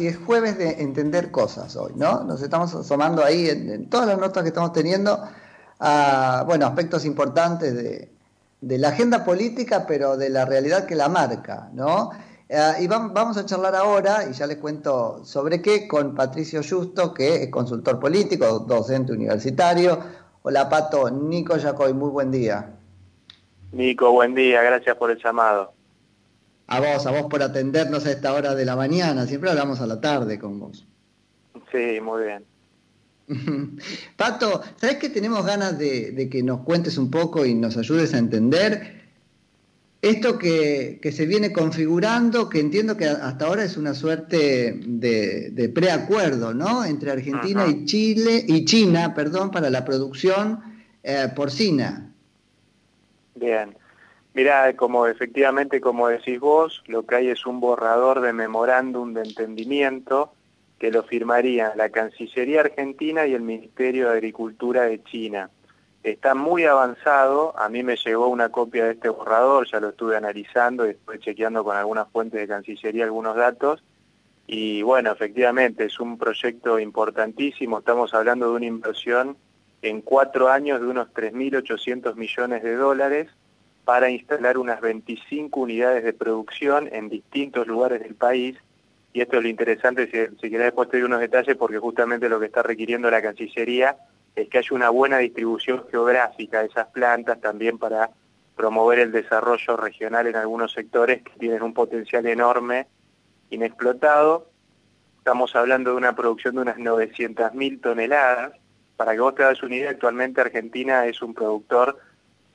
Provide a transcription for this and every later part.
y es jueves de entender cosas hoy, ¿no? Nos estamos asomando ahí en, todas las notas que estamos teniendo a, bueno, aspectos importantes de, la agenda política, pero de la realidad que la marca, ¿no? Eh, y vamos a charlar ahora, y ya les cuento sobre qué, con Patricio Justo, que es consultor político, docente universitario. Hola Pato, Nico Yacoy, muy buen día. Nico, buen día, gracias por el llamado. A vos, a vos por atendernos a esta hora de la mañana, siempre hablamos a la tarde con vos. Sí, muy bien. Pato, ¿sabes que tenemos ganas de, que nos cuentes un poco y nos ayudes a entender esto que, se viene configurando, que entiendo que hasta ahora es una suerte de, preacuerdo, ¿no? Entre Argentina y Chile y China, perdón, para la producción eh, porcina. Bien. Mirá, como efectivamente, como decís vos, lo que hay es un borrador de memorándum de entendimiento que lo firmarían la Cancillería Argentina y el Ministerio de Agricultura de China. Está muy avanzado, a mí me llegó una copia de este borrador, ya lo estuve analizando y después chequeando con algunas fuentes de Cancillería algunos datos, y bueno, efectivamente es un proyecto importantísimo, estamos hablando de una inversión en cuatro años de unos 3.800 millones de dólares para instalar unas 25 unidades de producción en distintos lugares del país, y esto es lo interesante, si, si querés después te doy unos detalles, porque justamente lo que está requiriendo la Cancillería es que haya una buena distribución geográfica de esas plantas también para promover el desarrollo regional en algunos sectores que tienen un potencial enorme, inexplotado. Estamos hablando de una producción de unas 900.000 toneladas. Para que vos te das una idea, actualmente Argentina es un productor,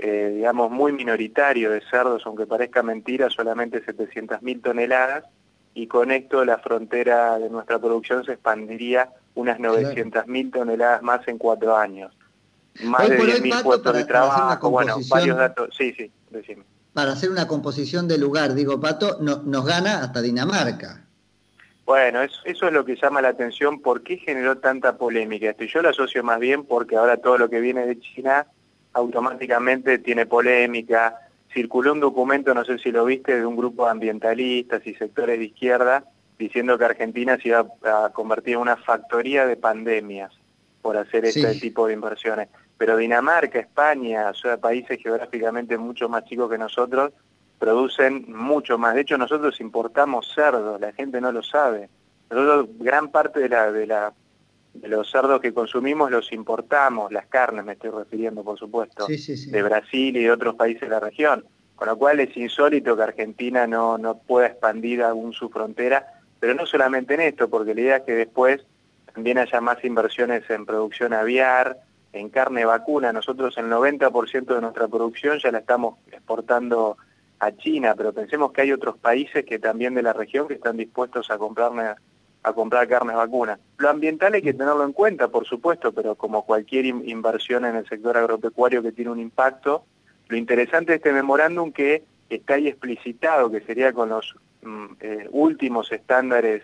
eh, digamos, muy minoritario de cerdos, aunque parezca mentira, solamente 700.000 toneladas, y con esto la frontera de nuestra producción se expandiría unas 900.000 toneladas más en cuatro años. Más de 10.000 puestos de trabajo, bueno, varios datos. Sí, sí, decime. Para hacer una composición de lugar, digo, Pato, no, nos gana hasta Dinamarca. Bueno, eso, eso es lo que llama la atención. ¿Por qué generó tanta polémica esto? Y yo lo asocio más bien porque ahora todo lo que viene de China automáticamente tiene polémica. Circuló un documento, no sé si lo viste, de un grupo de ambientalistas y sectores de izquierda diciendo que Argentina se iba a convertir en una factoría de pandemias por hacer este tipo de inversiones. Pero Dinamarca, España, o sea, países geográficamente mucho más chicos que nosotros, producen mucho más. De hecho, nosotros importamos cerdos, la gente no lo sabe. Nosotros gran parte de, la, de, la, de los cerdos que consumimos los importamos, las carnes me estoy refiriendo, por supuesto, de Brasil y de otros países de la región. Con lo cual es insólito que Argentina no, no pueda expandir aún su frontera pero no solamente en esto, porque la idea es que después también haya más inversiones en producción aviar, en carne vacuna. Nosotros el 90% de nuestra producción ya la estamos exportando a China, pero pensemos que hay otros países que también de la región que están dispuestos a comprarme a comprar carnes vacunas. Lo ambiental hay que tenerlo en cuenta, por supuesto, pero como cualquier inversión en el sector agropecuario que tiene un impacto, lo interesante de este memorándum que está ahí explicitado, que sería con los Mm, eh, últimos estándares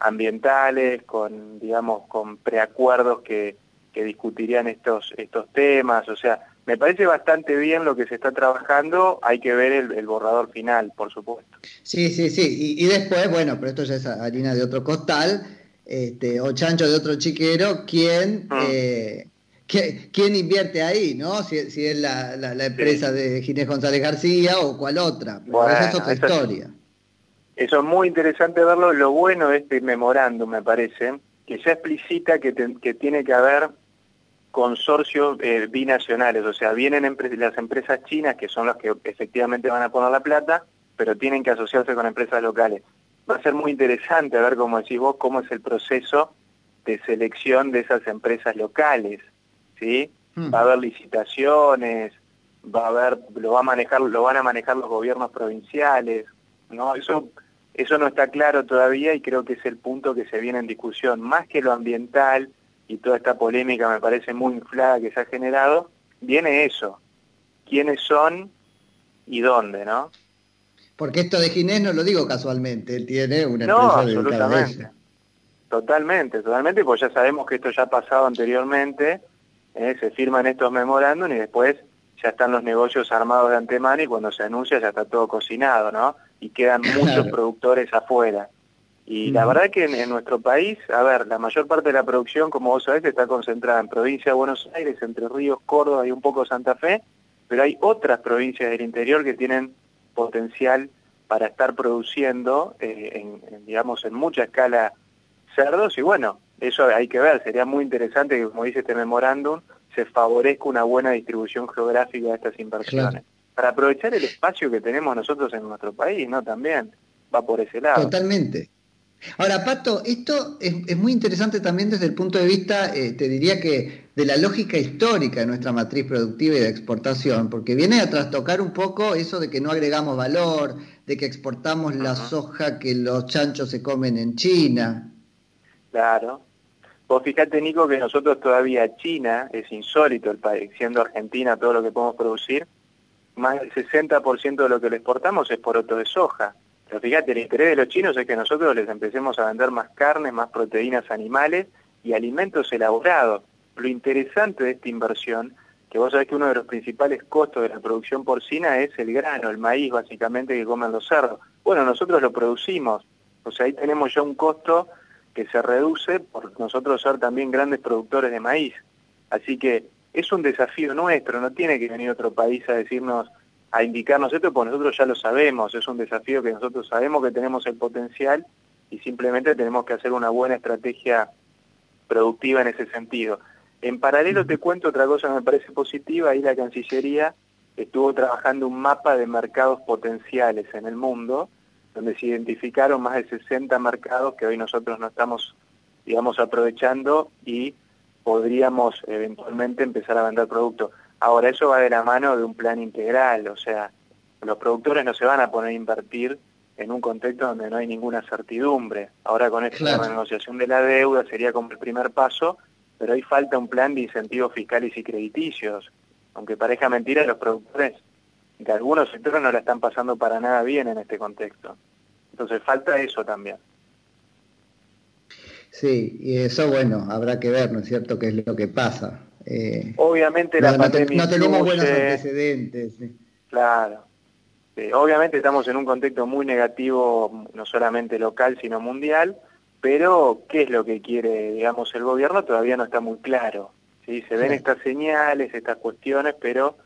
ambientales, con, digamos, con preacuerdos que, que discutirían estos, estos temas, o sea, me parece bastante bien lo que se está trabajando, hay que ver el, borrador final, por supuesto. Sí, sí, sí, y, después, bueno, pero esto ya es harina de otro costal, este, o chancho de otro chiquero, ¿quién, mm. eh, ¿quién invierte ahí, no? Si, es la, la, empresa de Ginés González García o cuál otra, esa es otra historia. Eso es muy interesante verlo. Lo bueno de este memorándum, me parece, que ya explicita que, tiene que haber consorcios eh, binacionales, o sea, vienen las empresas chinas, que son las que efectivamente van a poner la plata, pero tienen que asociarse con empresas locales. Va a ser muy interesante ver, como decís vos, cómo es el proceso de selección de esas empresas locales, ¿sí? Hmm. Va a haber licitaciones, va a haber, lo va a manejar, lo van a manejar los gobiernos provinciales, ¿no? Eso eso no está claro todavía y creo que es el punto que se viene en discusión. Más que lo ambiental y toda esta polémica me parece muy inflada que se ha generado, viene eso. ¿Quiénes son y dónde, no? Porque esto de Ginés no lo digo casualmente, él tiene una no, absolutamente. Totalmente, totalmente, porque ya sabemos que esto ya ha pasado anteriormente, ¿eh? se firman estos memorándum y después ya están los negocios armados de antemano y cuando se anuncia ya está todo cocinado, ¿no? y quedan muchos productores afuera. Y la verdad que en, nuestro país, a ver, la mayor parte de la producción, como vos sabés, está concentrada en provincia de Buenos Aires, Entre Ríos, Córdoba y un poco Santa Fe, pero hay otras provincias del interior que tienen potencial para estar produciendo, eh, en, digamos, en mucha escala cerdos y bueno, eso hay que ver, sería muy interesante que, como dice este memorándum, se favorezca una buena distribución geográfica de estas inversiones. Para aprovechar el espacio que tenemos nosotros en nuestro país, ¿no? También va por ese lado. Totalmente. Ahora, Pato, esto es, muy interesante también desde el punto de vista, eh, te diría que de la lógica histórica de nuestra matriz productiva y de exportación, porque viene a trastocar un poco eso de que no agregamos valor, de que exportamos la soja que los chanchos se comen en China. Claro. Vos fíjate, Nico, que nosotros todavía China, es insólito el país, siendo Argentina todo lo que podemos producir, más del 60% de lo que le exportamos es por otro de soja. Pero fíjate, el interés de los chinos es que nosotros les empecemos a vender más carne, más proteínas animales y alimentos elaborados. Lo interesante de esta inversión, que vos sabés que uno de los principales costos de la producción porcina es el grano, el maíz básicamente que comen los cerdos. Bueno, nosotros lo producimos, o sea, ahí tenemos ya un costo que se reduce por nosotros ser también grandes productores de maíz. Así que es un desafío nuestro, no tiene que venir otro país a decirnos a indicarnos esto, porque nosotros ya lo sabemos, es un desafío que nosotros sabemos que tenemos el potencial y simplemente tenemos que hacer una buena estrategia productiva en ese sentido. En paralelo te cuento otra cosa que me parece positiva, ahí la Cancillería estuvo trabajando un mapa de mercados potenciales en el mundo, donde se identificaron más de 60 mercados que hoy nosotros no estamos, digamos, aprovechando y podríamos eventualmente empezar a vender productos. Ahora, eso va de la mano de un plan integral, o sea, los productores no se van a poner a invertir en un contexto donde no hay ninguna certidumbre. Ahora con esta renegociación de la deuda sería como el primer paso, pero ahí falta un plan de incentivos fiscales y crediticios. Aunque parezca mentira, los productores de algunos sectores no la están pasando para nada bien en este contexto. Entonces falta eso también. Sí, y eso bueno, habrá que ver, ¿no es cierto?, qué es lo que pasa. Eh, Obviamente la no, tenemos buenos antecedentes. Claro. obviamente estamos en un contexto muy negativo, no solamente local, sino mundial, pero ¿qué es lo que quiere, digamos, el gobierno? Todavía no está muy claro. ¿sí? Se ven estas señales, estas cuestiones, pero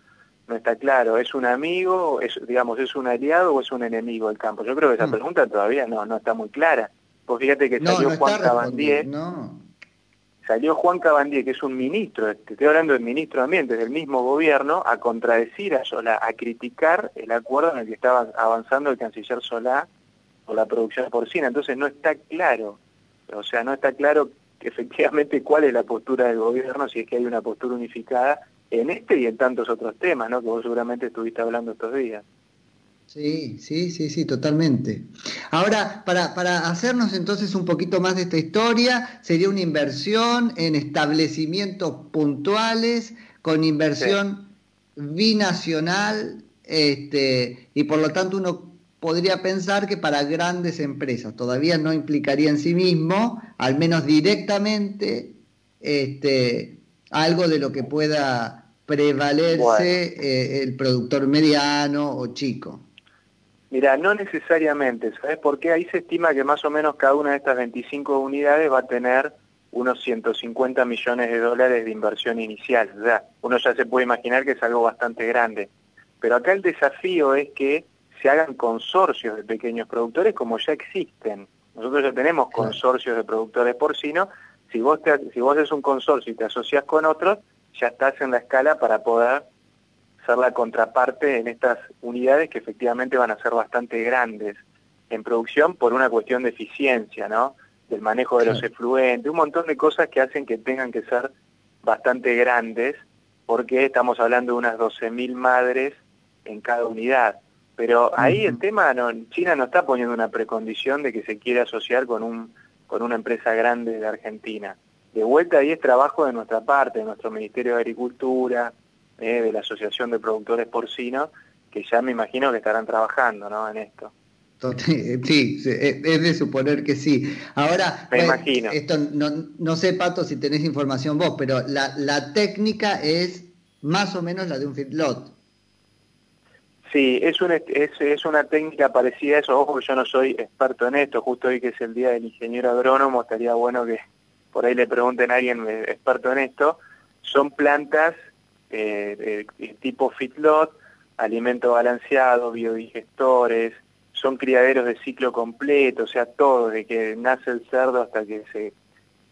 no está claro. ¿Es un amigo, es, digamos, es un aliado o es un enemigo del campo? Yo creo que esa mm. pregunta todavía no, no está muy clara. Pues fíjate que salió Juan Cabandier, salió Juan Cabandier, que es un ministro, te estoy hablando del ministro de Ambiente, del mismo gobierno, a contradecir a Solá, a criticar el acuerdo en el que estaba avanzando el canciller Solá por la producción porcina. Entonces no está claro, o sea, no está claro efectivamente cuál es la postura del gobierno, si es que hay una postura unificada en este y en tantos otros temas, ¿no? Que vos seguramente estuviste hablando estos días. Sí, sí, sí, sí, totalmente. Ahora, para, para, hacernos entonces un poquito más de esta historia, sería una inversión en establecimientos puntuales, con inversión binacional, este, y por lo tanto uno podría pensar que para grandes empresas todavía no implicaría en sí mismo, al menos directamente, este, algo de lo que pueda prevalerse eh, el productor mediano o chico. Mira, no necesariamente, ¿sabes por qué? Ahí se estima que más o menos cada una de estas 25 unidades va a tener unos 150 millones de dólares de inversión inicial. O sea, uno ya se puede imaginar que es algo bastante grande. Pero acá el desafío es que se hagan consorcios de pequeños productores como ya existen. Nosotros ya tenemos consorcios de productores porcinos. Si vos, te, si vos haces un consorcio y te asocias con otros, ya estás en la escala para poder ser la contraparte en estas unidades que efectivamente van a ser bastante grandes en producción por una cuestión de eficiencia, ¿no? Del manejo de los efluentes, un montón de cosas que hacen que tengan que ser bastante grandes, porque estamos hablando de unas 12.000 madres en cada unidad. Pero ahí el tema, no, China no está poniendo una precondición de que se quiera asociar con, un, con una empresa grande de Argentina. De vuelta ahí es trabajo de nuestra parte, de nuestro Ministerio de Agricultura, eh, de la Asociación de Productores Porcinos, que ya me imagino que estarán trabajando ¿no? en esto. Sí, es de suponer que sí. Ahora, me imagino. Esto no, no, sé, Pato, si tenés información vos, pero la, la técnica es más o menos la de un feedlot. Sí, es, un, es, es una técnica parecida a eso. Ojo que yo no soy experto en esto, justo hoy que es el día del ingeniero agrónomo, estaría bueno que por ahí le pregunten a alguien eh, experto en esto. Son plantas eh, tipo feedlot, alimento balanceado, biodigestores, son criaderos de ciclo completo, o sea, todo, de que nace el cerdo hasta que se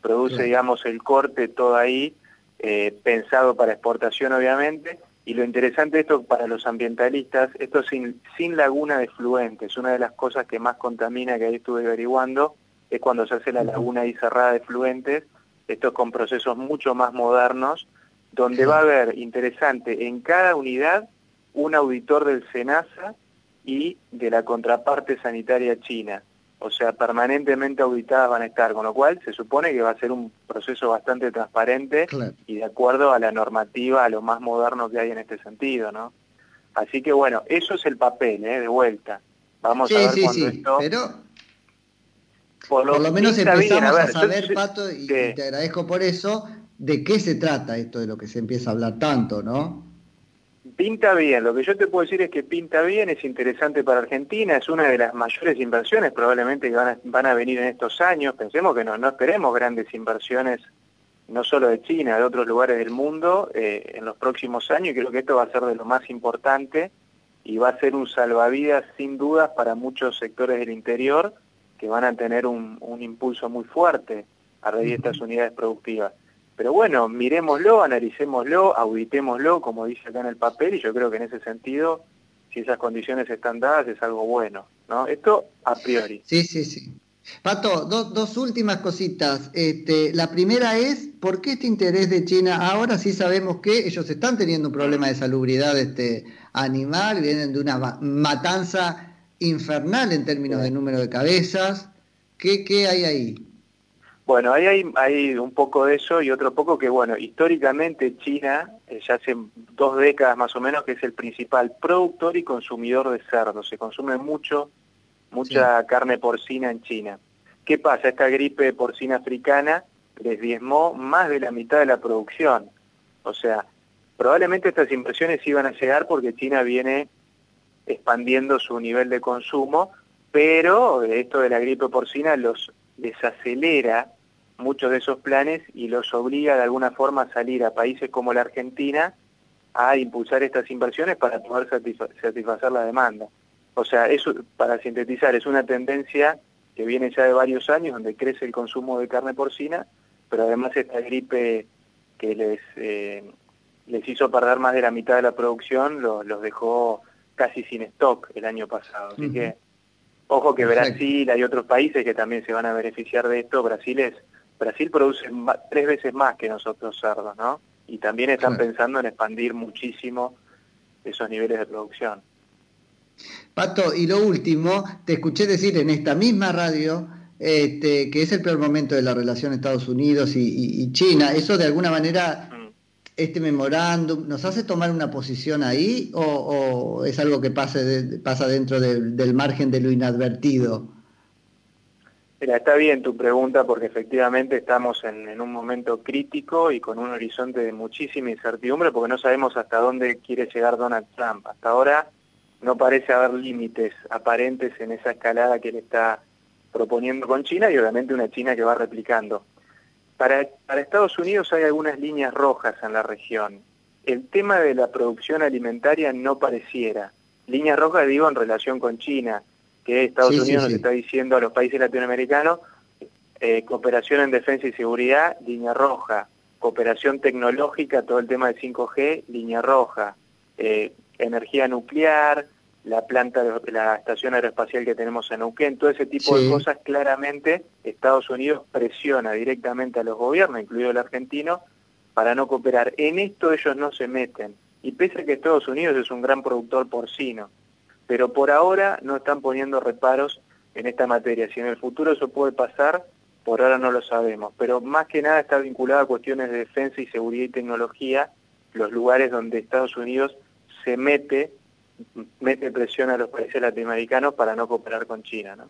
produce, digamos, el corte, todo ahí, eh, pensado para exportación, obviamente, y lo interesante de esto para los ambientalistas, esto sin, sin laguna de fluentes, una de las cosas que más contamina que ahí estuve averiguando, es cuando se hace la laguna ahí cerrada de fluentes, esto es con procesos mucho más modernos, donde va a haber, interesante, en cada unidad un auditor del SENASA y de la contraparte sanitaria china. O sea, permanentemente auditadas van a estar, con lo cual se supone que va a ser un proceso bastante transparente y de acuerdo a la normativa, a lo más moderno que hay en este sentido, ¿no? Así que bueno, eso es el papel, ¿eh? De vuelta. Vamos a ver sí, sí, esto... Pero por lo, menos empezamos a, saber, Pato, y te agradezco por eso, de qué se trata esto de lo que se empieza a hablar tanto, ¿no? Pinta bien, lo que yo te puedo decir es que pinta bien, es interesante para Argentina, es una de las mayores inversiones probablemente que van a, venir en estos años, pensemos que no, no esperemos grandes inversiones no solo de China, de otros lugares del mundo eh, en los próximos años y creo que esto va a ser de lo más importante y va a ser un salvavidas sin dudas para muchos sectores del interior que van a tener un, un impulso muy fuerte a raíz de estas unidades productivas. Pero bueno, miremoslo, analicémoslo, auditémoslo, como dice acá en el papel, y yo creo que en ese sentido, si esas condiciones están dadas, es algo bueno, ¿no? Esto a priori. Sí, sí, sí. Pato, dos últimas cositas. Este, la primera es, ¿por qué este interés de China? Ahora sí sabemos que ellos están teniendo un problema de salubridad este, animal, vienen de una matanza infernal en términos de número de cabezas. ¿Qué, qué hay ahí? Bueno, ahí hay, hay, un poco de eso y otro poco que, bueno, históricamente China, eh, ya hace dos décadas más o menos, que es el principal productor y consumidor de cerdo. Se consume mucho, mucha carne porcina en China. ¿Qué pasa? Esta gripe porcina africana les diezmó más de la mitad de la producción. O sea, probablemente estas inversiones iban a llegar porque China viene expandiendo su nivel de consumo, pero esto de la gripe porcina los desacelera muchos de esos planes y los obliga de alguna forma a salir a países como la Argentina a impulsar estas inversiones para poder satisfacer la demanda. O sea, eso, para sintetizar, es una tendencia que viene ya de varios años, donde crece el consumo de carne porcina, pero además esta gripe que les, eh, les hizo perder más de la mitad de la producción, los dejó casi sin stock el año pasado. Así que, ojo que Brasil, hay otros países que también se van a beneficiar de esto. Brasil es Brasil produce tres veces más que nosotros cerdos, ¿no? Y también están pensando en expandir muchísimo esos niveles de producción. Pato, y lo último, te escuché decir en esta misma radio este, que es el peor momento de la relación Estados Unidos y, China. ¿Eso de alguna manera, mm. este memorándum, nos hace tomar una posición ahí o, es algo que pase pasa dentro del margen de lo inadvertido? Mira, está bien tu pregunta porque efectivamente estamos en, un momento crítico y con un horizonte de muchísima incertidumbre porque no sabemos hasta dónde quiere llegar Donald Trump. Hasta ahora no parece haber límites aparentes en esa escalada que le está proponiendo con China y obviamente una China que va replicando. Para, para Estados Unidos hay algunas líneas rojas en la región. El tema de la producción alimentaria no pareciera. Líneas rojas digo en relación con China que Estados Unidos nos está diciendo a los países latinoamericanos, eh, cooperación en defensa y seguridad, línea roja, cooperación tecnológica, todo el tema de 5G, línea roja, eh, energía nuclear, la planta de la estación aeroespacial que tenemos en Neuquén, todo ese tipo de cosas, claramente Estados Unidos presiona directamente a los gobiernos, incluido el argentino, para no cooperar. En esto ellos no se meten. Y pese a que Estados Unidos es un gran productor porcino, pero por ahora no están poniendo reparos en esta materia. Si en el futuro eso puede pasar, por ahora no lo sabemos, pero más que nada está vinculado a cuestiones de defensa y seguridad y tecnología, los lugares donde Estados Unidos se mete, mete presión a los países latinoamericanos para no cooperar con China. ¿no?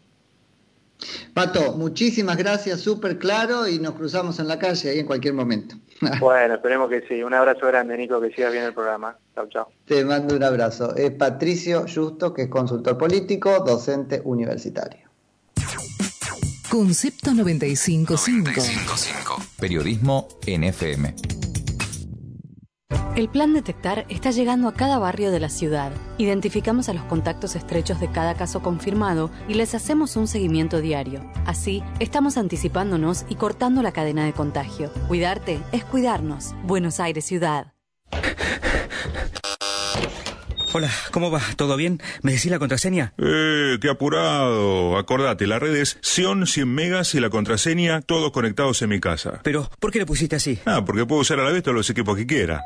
Pato, muchísimas gracias, súper claro y nos cruzamos en la calle ahí en cualquier momento. Bueno, esperemos que sí. Un abrazo grande, Nico, que sigas bien el programa. Chao, chao. Te mando un abrazo. Es Patricio Justo, que es consultor político, docente universitario. Concepto 955. Periodismo NFM. El plan Detectar está llegando a cada barrio de la ciudad. Identificamos a los contactos estrechos de cada caso confirmado y les hacemos un seguimiento diario. Así, estamos anticipándonos y cortando la cadena de contagio. Cuidarte es cuidarnos. Buenos Aires Ciudad. Hola, ¿cómo va? ¿Todo bien? ¿Me decís la contraseña? Eh, qué apurado. Acordate, la red es Sion 100 megas y la contraseña todos conectados en mi casa. Pero, ¿por qué le pusiste así? Ah, porque puedo usar a la vez todos los equipos que quiera.